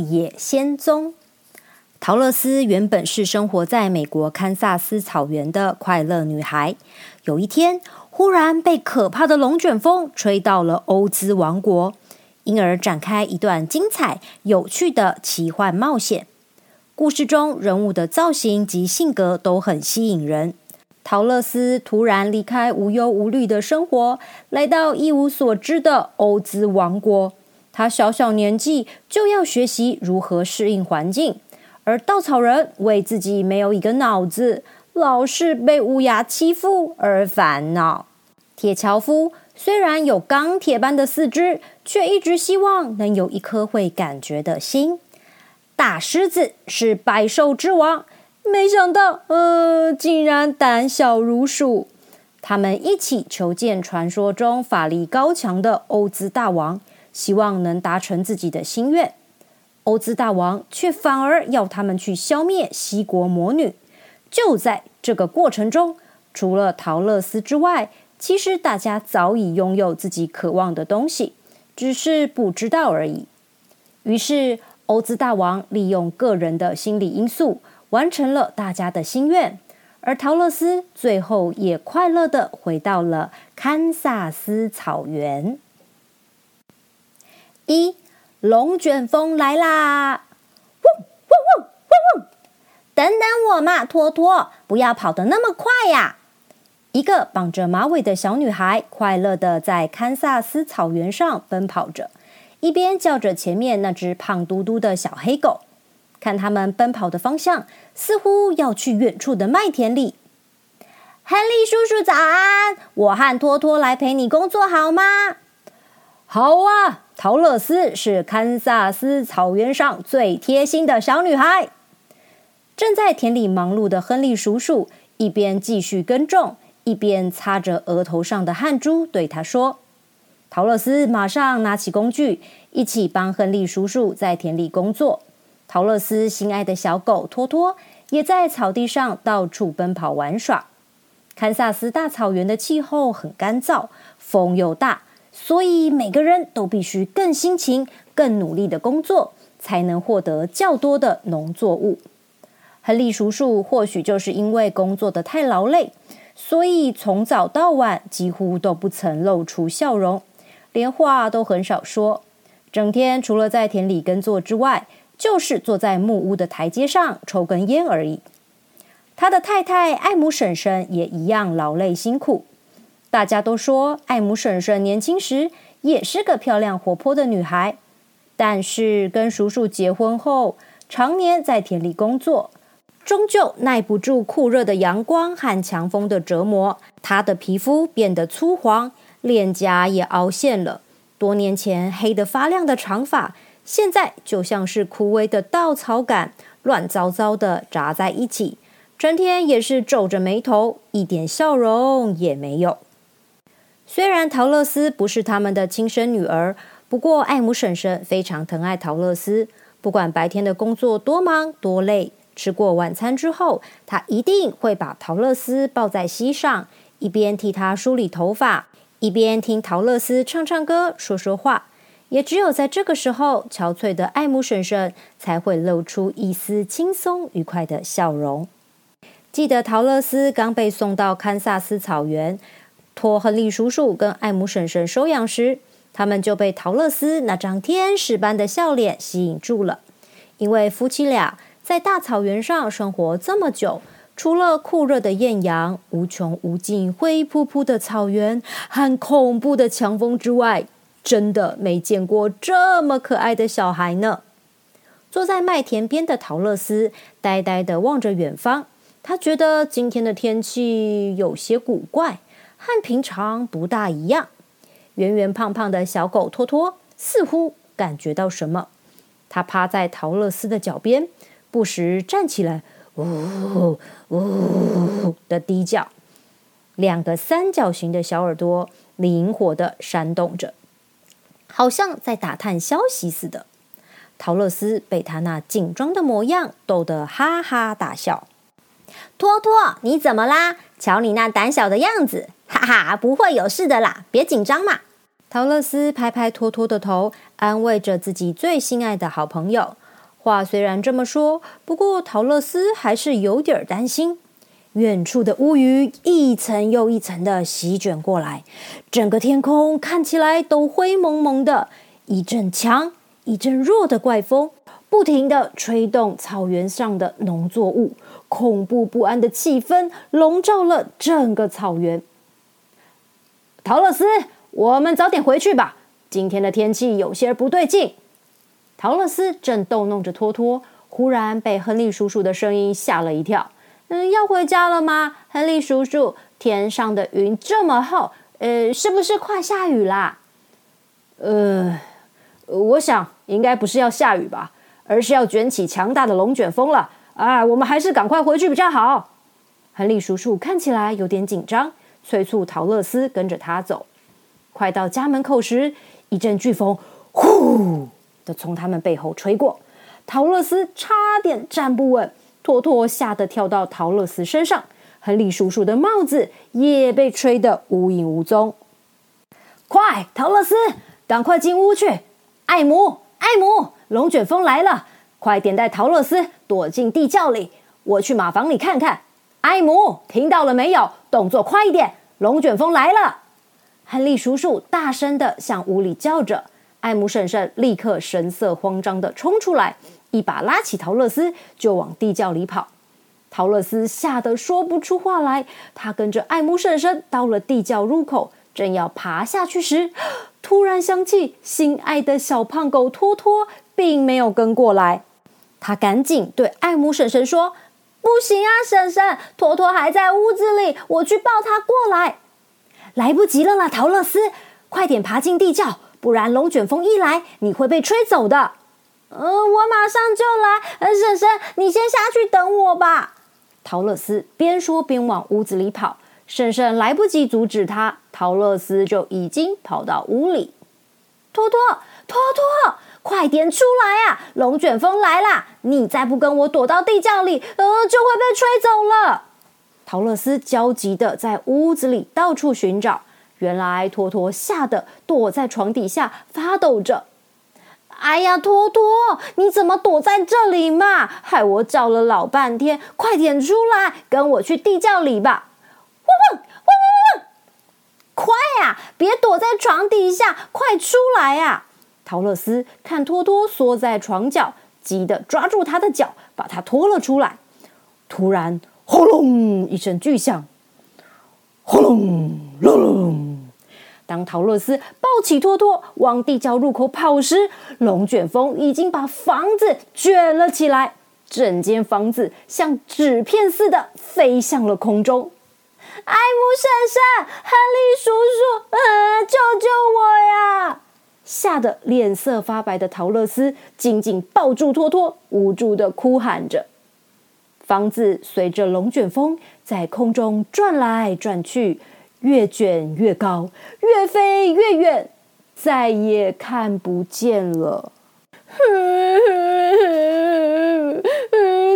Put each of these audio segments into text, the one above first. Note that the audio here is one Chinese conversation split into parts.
野仙踪。陶乐斯原本是生活在美国堪萨斯草原的快乐女孩，有一天忽然被可怕的龙卷风吹到了欧兹王国，因而展开一段精彩有趣的奇幻冒险。故事中人物的造型及性格都很吸引人。陶乐斯突然离开无忧无虑的生活，来到一无所知的欧兹王国。他小小年纪就要学习如何适应环境。而稻草人为自己没有一个脑子，老是被乌鸦欺负而烦恼。铁樵夫虽然有钢铁般的四肢，却一直希望能有一颗会感觉的心。大狮子是百兽之王，没想到，呃，竟然胆小如鼠。他们一起求见传说中法力高强的欧兹大王，希望能达成自己的心愿。欧兹大王却反而要他们去消灭西国魔女。就在这个过程中，除了陶乐斯之外，其实大家早已拥有自己渴望的东西，只是不知道而已。于是，欧兹大王利用个人的心理因素，完成了大家的心愿，而陶乐斯最后也快乐的回到了堪萨斯草原。一。龙卷风来啦！嗡嗡嗡嗡嗡！等等我嘛，托托，不要跑得那么快呀！一个绑着马尾的小女孩快乐的在堪萨斯草原上奔跑着，一边叫着前面那只胖嘟嘟的小黑狗。看他们奔跑的方向，似乎要去远处的麦田里。亨利叔叔早安，我和托托来陪你工作好吗？好啊。陶乐斯是堪萨斯草原上最贴心的小女孩。正在田里忙碌的亨利叔叔一边继续耕种，一边擦着额头上的汗珠，对他说：“陶乐斯，马上拿起工具，一起帮亨利叔叔在田里工作。”陶乐斯心爱的小狗托托也在草地上到处奔跑玩耍。堪萨斯大草原的气候很干燥，风又大。所以每个人都必须更辛勤、更努力的工作，才能获得较多的农作物。亨利叔叔或许就是因为工作的太劳累，所以从早到晚几乎都不曾露出笑容，连话都很少说。整天除了在田里耕作之外，就是坐在木屋的台阶上抽根烟而已。他的太太艾姆婶婶也一样劳累辛苦。大家都说艾姆婶婶年轻时也是个漂亮活泼的女孩，但是跟叔叔结婚后，常年在田里工作，终究耐不住酷热的阳光和强风的折磨。她的皮肤变得粗黄，脸颊也凹陷了。多年前黑得发亮的长发，现在就像是枯萎的稻草杆，乱糟糟的扎在一起，整天也是皱着眉头，一点笑容也没有。虽然陶乐斯不是他们的亲生女儿，不过艾姆婶婶非常疼爱陶乐斯。不管白天的工作多忙多累，吃过晚餐之后，她一定会把陶乐斯抱在膝上，一边替他梳理头发，一边听陶乐斯唱唱歌、说说话。也只有在这个时候，憔悴的艾姆婶婶才会露出一丝轻松愉快的笑容。记得陶乐斯刚被送到堪萨斯草原。托亨利叔叔跟艾姆婶婶收养时，他们就被陶乐斯那张天使般的笑脸吸引住了。因为夫妻俩在大草原上生活这么久，除了酷热的艳阳、无穷无尽灰扑扑的草原和恐怖的强风之外，真的没见过这么可爱的小孩呢。坐在麦田边的陶乐斯呆呆的望着远方，他觉得今天的天气有些古怪。和平常不大一样，圆圆胖胖的小狗托托似乎感觉到什么，它趴在陶乐斯的脚边，不时站起来，呜呜的低叫，两个三角形的小耳朵灵活的扇动着，好像在打探消息似的。陶乐斯被他那紧张的模样逗得哈哈大笑。托托，你怎么啦？瞧你那胆小的样子。哈哈，不会有事的啦，别紧张嘛。陶乐斯拍拍托托的头，安慰着自己最心爱的好朋友。话虽然这么说，不过陶乐斯还是有点担心。远处的乌云一层又一层的席卷过来，整个天空看起来都灰蒙蒙的。一阵强，一阵弱的怪风，不停的吹动草原上的农作物，恐怖不安的气氛笼罩了整个草原。陶乐斯，我们早点回去吧。今天的天气有些不对劲。陶乐斯正逗弄着托托，忽然被亨利叔叔的声音吓了一跳。嗯，要回家了吗，亨利叔叔？天上的云这么厚，呃，是不是快下雨啦？呃，我想应该不是要下雨吧，而是要卷起强大的龙卷风了。啊，我们还是赶快回去比较好。亨利叔叔看起来有点紧张，催促陶乐斯跟着他走。快到家门口时，一阵飓风呼的从他们背后吹过，陶乐斯差点站不稳。托托吓得跳到陶乐斯身上，亨利叔叔的帽子也被吹得无影无踪。快，陶乐斯，赶快进屋去！艾姆，艾姆，龙卷风来了，快点带陶乐斯躲进地窖里，我去马房里看看。艾姆，听到了没有？动作快一点，龙卷风来了！亨利叔叔大声的向屋里叫着，艾姆婶婶立刻神色慌张的冲出来。一把拉起陶乐斯，就往地窖里跑。陶乐斯吓得说不出话来。他跟着艾姆婶婶到了地窖入口，正要爬下去时，突然想起心爱的小胖狗托托并没有跟过来。他赶紧对艾姆婶婶说：“不行啊，婶婶，托托还在屋子里，我去抱他过来。”来不及了啦，陶乐斯，快点爬进地窖，不然龙卷风一来，你会被吹走的。呃，我马上就来。呃，婶婶，你先下去等我吧。陶乐斯边说边往屋子里跑，婶婶来不及阻止他，陶乐斯就已经跑到屋里。托托，托托，快点出来啊！龙卷风来啦！你再不跟我躲到地窖里，呃，就会被吹走了。陶乐斯焦急的在屋子里到处寻找，原来托托吓得躲在床底下发抖着。哎呀，托托，你怎么躲在这里嘛？害我找了老半天，快点出来，跟我去地窖里吧！汪汪汪汪汪！快呀，别躲在床底下，快出来呀！陶乐斯看托托缩在床角，急得抓住他的脚，把他拖了出来。突然，轰隆一声巨响，轰隆隆隆。当陶乐斯抱起托托往地窖入口跑时，龙卷风已经把房子卷了起来，整间房子像纸片似的飞向了空中。艾姆婶婶、亨利叔叔，呃，救救我呀！吓得脸色发白的陶乐斯紧紧抱住托托，无助的哭喊着。房子随着龙卷风在空中转来转去。越卷越高，越飞越远，再也看不见了。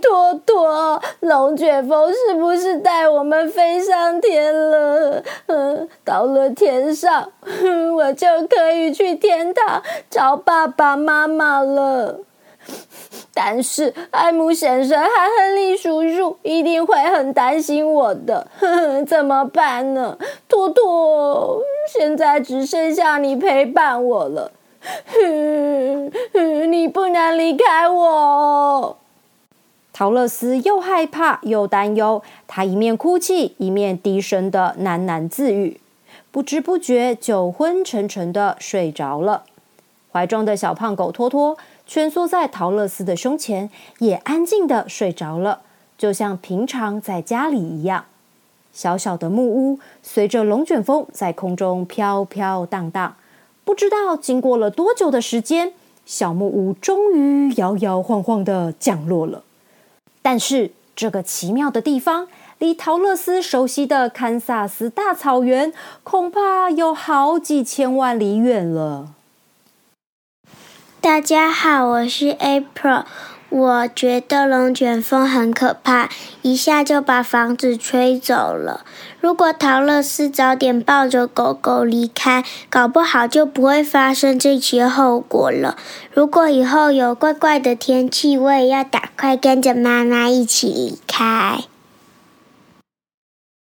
托托，龙卷风是不是带我们飞上天了？嗯，到了天上，我就可以去天堂找爸爸妈妈了。但是艾姆先生和亨利叔叔一定会很担心我的，怎么办呢？托托，现在只剩下你陪伴我了，你不能离开我。陶乐斯又害怕又担忧，他一面哭泣，一面低声的喃喃自语，不知不觉就昏沉沉的睡着了。怀中的小胖狗托托。蜷缩在陶乐斯的胸前，也安静的睡着了，就像平常在家里一样。小小的木屋随着龙卷风在空中飘飘荡荡，不知道经过了多久的时间，小木屋终于摇摇晃晃的降落了。但是这个奇妙的地方，离陶乐斯熟悉的堪萨斯大草原，恐怕有好几千万里远了。大家好，我是 April。我觉得龙卷风很可怕，一下就把房子吹走了。如果陶乐斯早点抱着狗狗离开，搞不好就不会发生这些后果了。如果以后有怪怪的天气，我也要赶快跟着妈妈一起离开。